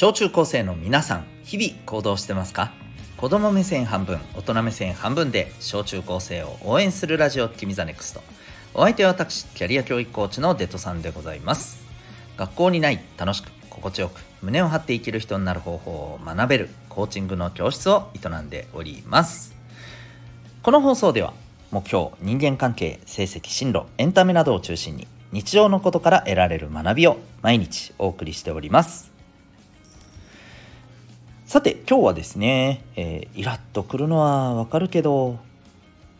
小中高生の皆さん日々行動してますか？子供目線半分大人目線半分で小中高生を応援するラジオ君 the NEXT。お相手は私キャリア教育コーチのデトさんでございます。学校にない楽しく心地よく胸を張って生きる人になる方法を学べるコーチングの教室を営んでおります。この放送では目標人間関係成績進路エンタメなどを中心に日常のことから得られる学びを毎日お送りしております。さて今日はですね、えー、イラッとくるのはわかるけど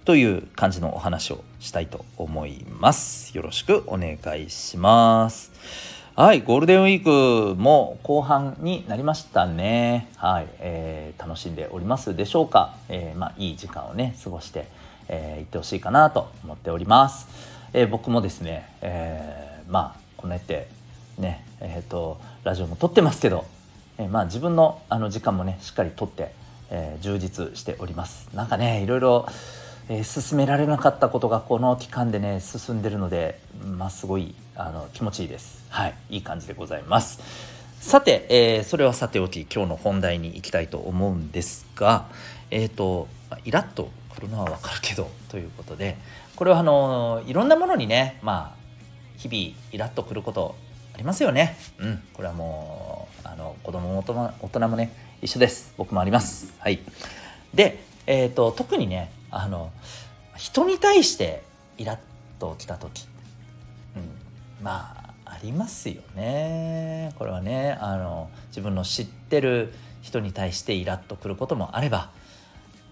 という感じのお話をしたいと思います。よろしくお願いします。はいゴールデンウィークも後半になりましたね。はい、えー、楽しんでおりますでしょうか、えー、まあいい時間をね過ごして、えー、行ってほしいかなと思っております、えー、僕もですね、えー、まあこうやってねえっ、ー、とラジオも撮ってますけどえー、まあ自分のあの時間もねしっかりとって、えー、充実しております。なんかねいろいろ、えー、進められなかったことがこの期間でね進んでるのでまあすごいあの気持ちいいです。はいいい感じでございます。さて、え、それはさておき今日の本題に行きたいと思うんですがえっ、とイラッとくるのはわかるけどということでこれはあのいろんなものにねまあ日々イラッとくることりますよね。うん。これはもうあの子供も大人もね一緒です。僕もあります。はい。で、えーと、特にねあの人に対してイラッときた時、うん、まあありますよね。これはねあの自分の知ってる人に対してイラッとくることもあれば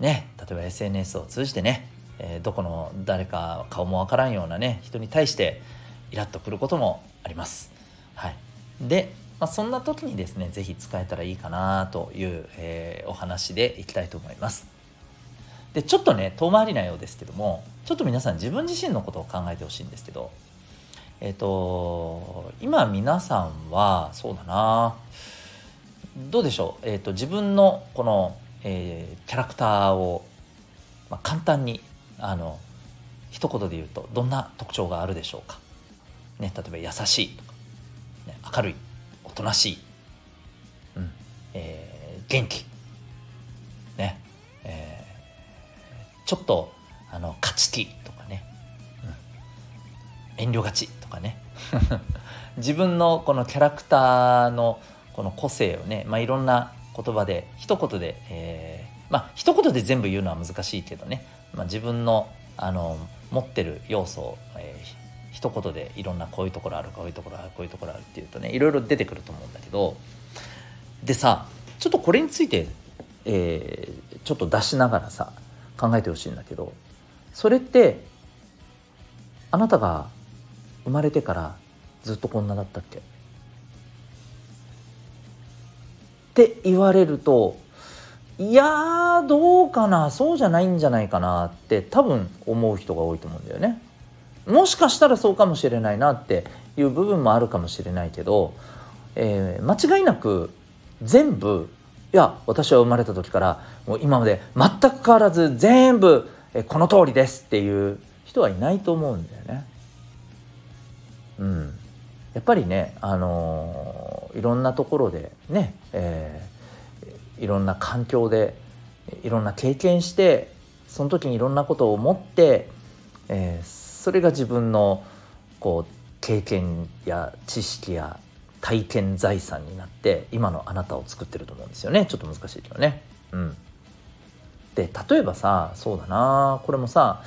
ね例えば SNS を通じてね、えー、どこの誰か顔もわからんようなね人に対してイラッとくることもあります。はい、でまあ、そんな時にですね是非使えたらいいかなという、えー、お話でいきたいと思います。でちょっとね遠回りなようですけどもちょっと皆さん自分自身のことを考えてほしいんですけどえっ、ー、と今皆さんはそうだなどうでしょう、えーと、自分のこの、えー、キャラクターを、まあ、簡単にあの一言で言うとどんな特徴があるでしょうか、ね、例えば優しいと、明るいとなしい、うん。えー、元気。ね、えー、ちょっとあの勝ち気とかね、うん、遠慮がちとかね。自分のこのキャラクターのこの個性をね、まあ、いろんな言葉で一言で、えー、まあ一言で全部言うのは難しいけどね、まあ、自分のあの持ってる要素を、えー、一言でいろんなこういうところあるこういうところあるこういうところあるっていうとねいろいろ出てくると思うんだけどでさちょっとこれについて、えー、ちょっと出しながらさ考えてほしいんだけどそれってあなたが生まれてからずっとこんなだったっけ？って言われるといやどうかなそうじゃないんじゃないかなって多分思う人が多いと思うんだよね。もしかしたらそうかもしれないなっていう部分もあるかもしれないけど、えー、間違いなく全部いや私は生まれた時からもう今まで全く変わらず全部この通りですっていう人はいないと思うんだよね。うん、やっぱりね、あのー、いろんなところでね、えー、いろんな環境でいろんな経験してその時にいろんなことを思って、えー、それが自分のこう経験や知識や体験財産になって今のあなたを作ってると思うんですよね。ちょっと難しいけどね。うん、で例えばさそうだな。これもさ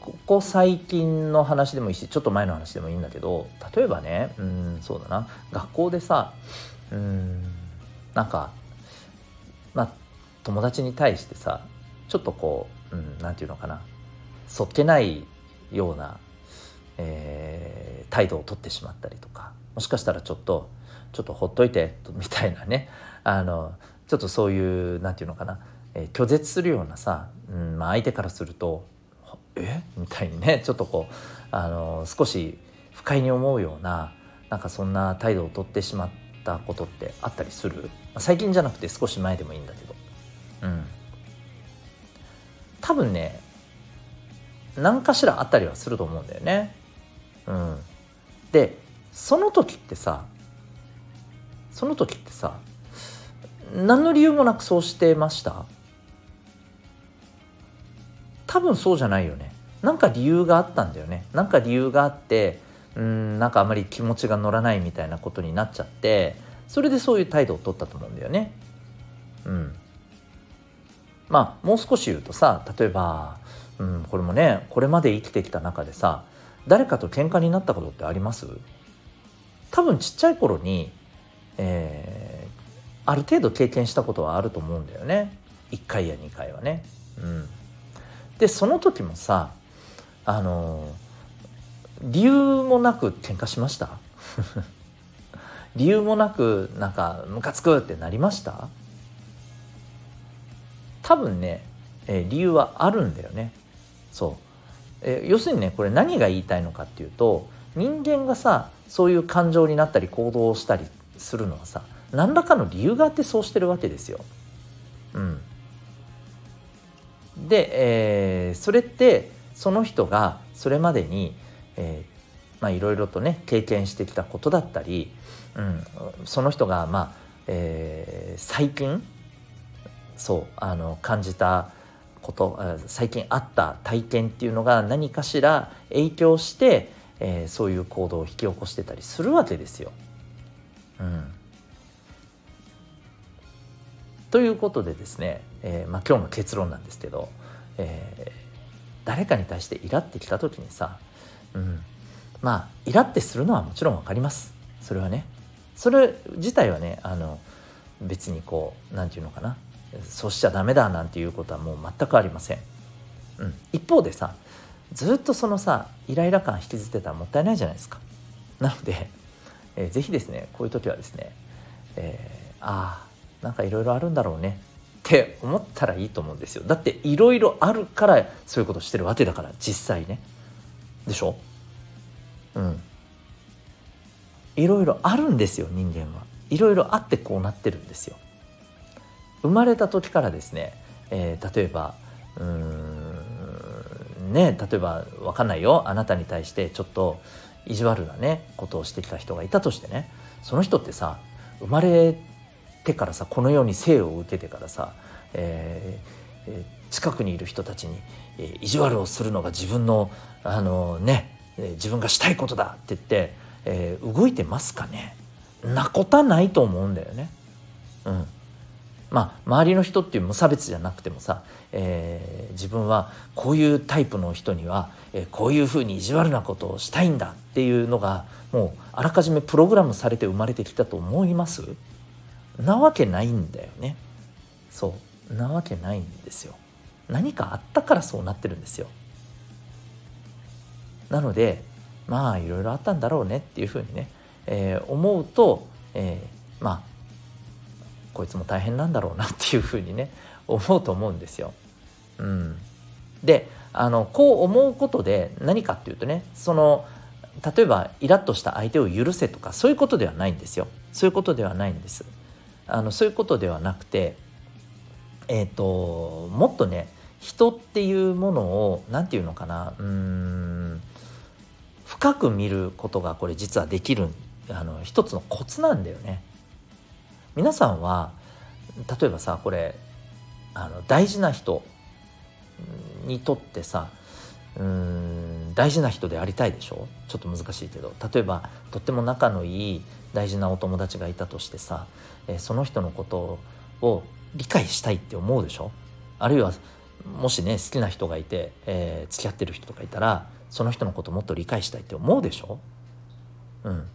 ここ最近の話でもいいしちょっと前の話でもいいんだけど例えばねうんそうだな。学校でさうんなんかまあ友達に対してさちょっとこう、うん、ていうのかな。そっけないような、えー、態度をとってしまったりとかもしかしたらちょっとちょっとほっといてみたいなねあのちょっとそういうなんていうのかな、えー、拒絶するようなさ、うんまあ、相手からすると「え？みたいにねちょっとこうあの少し不快に思うようななんかそんな態度をとってしまったことってあったりする？最近じゃなくて少し前でもいいんだけど。うん。多分ね何かしらあったりはすると思うんだよね。うん、でその時ってさその時ってさ何の理由もなくそうしてました？多分そうじゃないよね。なんか理由があったんだよね。なんか理由があってうんなんかあまり気持ちが乗らないみたいなことになっちゃってそれでそういう態度を取ったと思うんだよね。うん。まあもう少し言うとさ例えば、うん、これもねこれまで生きてきた中でさ誰かと喧嘩になったことってあります？多分ちっちゃい頃に、えー、ある程度経験したことはあると思うんだよね。1回や2回はね。うん、でその時もさあの理由もなく喧嘩しました？理由もなくなんかムカつくってなりました？多分ね、えー、理由はあるんだよね。そう、え、要するにねこれ何が言いたいのかっていうと人間がさそういう感情になったり行動をしたりするのはさ何らかの理由があってそうしてるわけですよ。うん、で、えー、それってその人がそれまでに、え、まあいろいろとね経験してきたことだったり、うん、その人がまあ、えー、最近そうあの感じたこと最近あった体験っていうのが何かしら影響して、えー、そういう行動を引き起こしてたりするわけですよ。うん、ということでですね、えーまあ、今日の結論なんですけど、えー、誰かに対してイラってきた時にさ、うん、まあイラってするのはもちろん分かります。それはね。それ自体はねあの別にこう何て言うのかな。そうしちゃダメだなんていうことはもう全くありません。うん、一方でさずっとそのさイライラ感引きずってたらもったいないじゃないですか。なので、えー、ぜひですねこういう時はですね、えー、ああなんかいろいろあるんだろうねって思ったらいいと思うんですよ。だっていろいろあるからそういうことしてるわけだから実際ね。でしょ？うん。いろいろあるんですよ人間は。いろいろあってこうなってるんですよ。生まれた時からですね、えー、例えばうんね例えば分かんないよあなたに対してちょっと意地悪なねことをしてきた人がいたとしてねその人ってさ生まれてからさこの世に生を受けてからさ、えー、近くにいる人たちに、えー、意地悪をするのが自分のあのね、自分がしたいことだって言って、えー、動いてますかね？なことはないと思うんだよね。うん、まあ、周りの人っていう無差別じゃなくてもさ、えー、自分はこういうタイプの人には、えー、こういうふうに意地悪なことをしたいんだっていうのがもうあらかじめプログラムされて生まれてきたと思います？なわけないんだよね。そう。なわけないんですよ。何かあったからそうなってるんですよ。なのでまあいろいろあったんだろうねっていうふうにね、えー、思うと、えー、まあこいつも大変なんだろうなっていうふうにね思うと思うんですよ。うん、であのこう思うことで何かっていうとねその例えばイラッとした相手を許せとかそういうことではないんですよ。そういうことではないんです。あのそういうことではなくてえっ、ー、ともっとね人っていうものを何て言うのかなうん深く見ることがこれ実はできるあの一つのコツなんだよね。皆さんは例えばさこれあの大事な人にとってさうん大事な人でありたいでしょ？ちょっと難しいけど。例えばとっても仲のいい大事なお友達がいたとしてさ、えその人のことを理解したいって思うでしょ？あるいはもしね好きな人がいて、えー、付き合ってる人とかいたらその人のこともっと理解したいって思うでしょ？うん。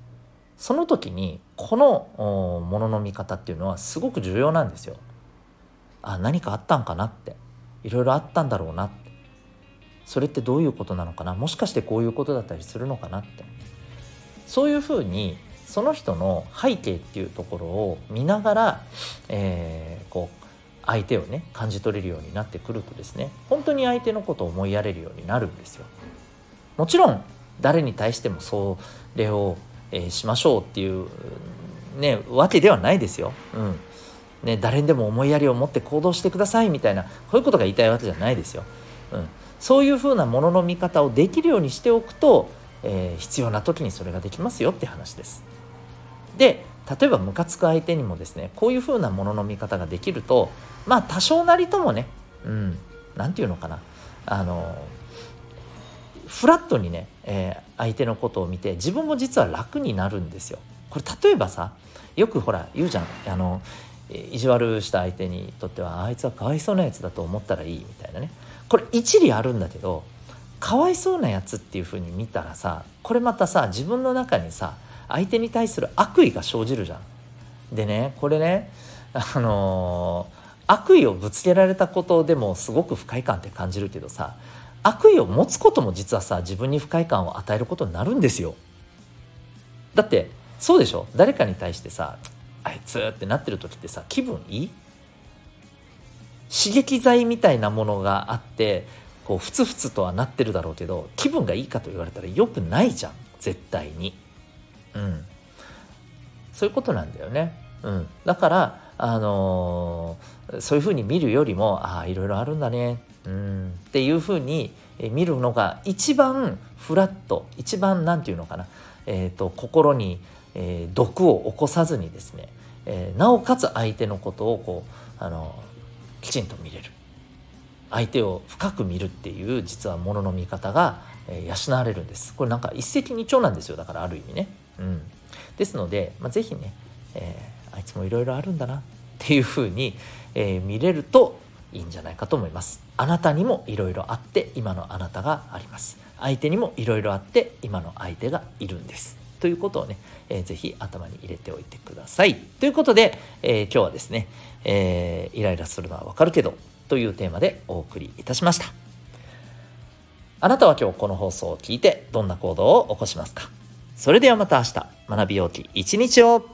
その時にこのものの見方っていうのはすごく重要なんですよ。あ何かあったんかなっていろいろあったんだろうなってそれってどういうことなのかなもしかしてこういうことだったりするのかなってそういうふうにその人の背景っていうところを見ながら、えー、こう相手をね感じ取れるようになってくるとですね本当に相手のことを思いやれるようになるんですよ。もちろん誰に対してもそれをえー、しましょうっていうねわけではないですよ。うんね、誰にでも思いやりを持って行動してくださいみたいなこういうことが言いたいわけじゃないですよ。うん、そういうふうなものの見方をできるようにしておくと、えー、必要な時にそれができますよって話です。で例えばムカつく相手にもですねこういうふうなものの見方ができるとまあ多少なりともねうん何て言うのかなあのフラットにね、えー、相手のことを見て自分も実は楽になるんですよ。これ例えばさよくほら言うじゃんあの意地悪した相手にとってはあいつはかわいそうなやつだと思ったらいいみたいなねこれ一理あるんだけどかわいそうなやつっていうふうに見たらさこれまたさ自分の中にさ相手に対する悪意が生じるじゃん。でねこれねあのー、悪意をぶつけられたことでもすごく不快感って感じるけどさ悪意を持つことも実はさ自分に不快感を与えることになるんですよ。だってそうでしょ？誰かに対してさあいつってなってる時ってさ気分いい？刺激剤みたいなものがあってこうふつふつとはなってるだろうけど気分がいいかと言われたらよくないじゃん。絶対に。うん。そういうことなんだよね。うん。だからあの、そういうふうに見るよりもああいろいろあるんだね。うん。っていうふうに見るのが一番フラット一番何て言うのかな、えーと心にえー、毒を起こさずにですね、えー、なおかつ相手のことをこうあのきちんと見れる。相手を深く見るっていう実はものの見方が、えー、養われるんです。これなんか一石二鳥なんですよ。だからある意味ね、うん、ですので、まあ、是非ね、えー、あいつもいろいろあるんだなっていうふうに、えー、見れるといいんじゃないかと思います。あなたにもいろいろあって今のあなたがあります。相手にもいろいろあって今の相手がいるんです。ということをね、えー、ぜひ頭に入れておいてください。ということで、えー、今日はですね、えー、イライラするのはわかるけどというテーマでお送りいたしました。あなたは今日この放送を聞いてどんな行動を起こしますか？それではまた明日学びようき一日を。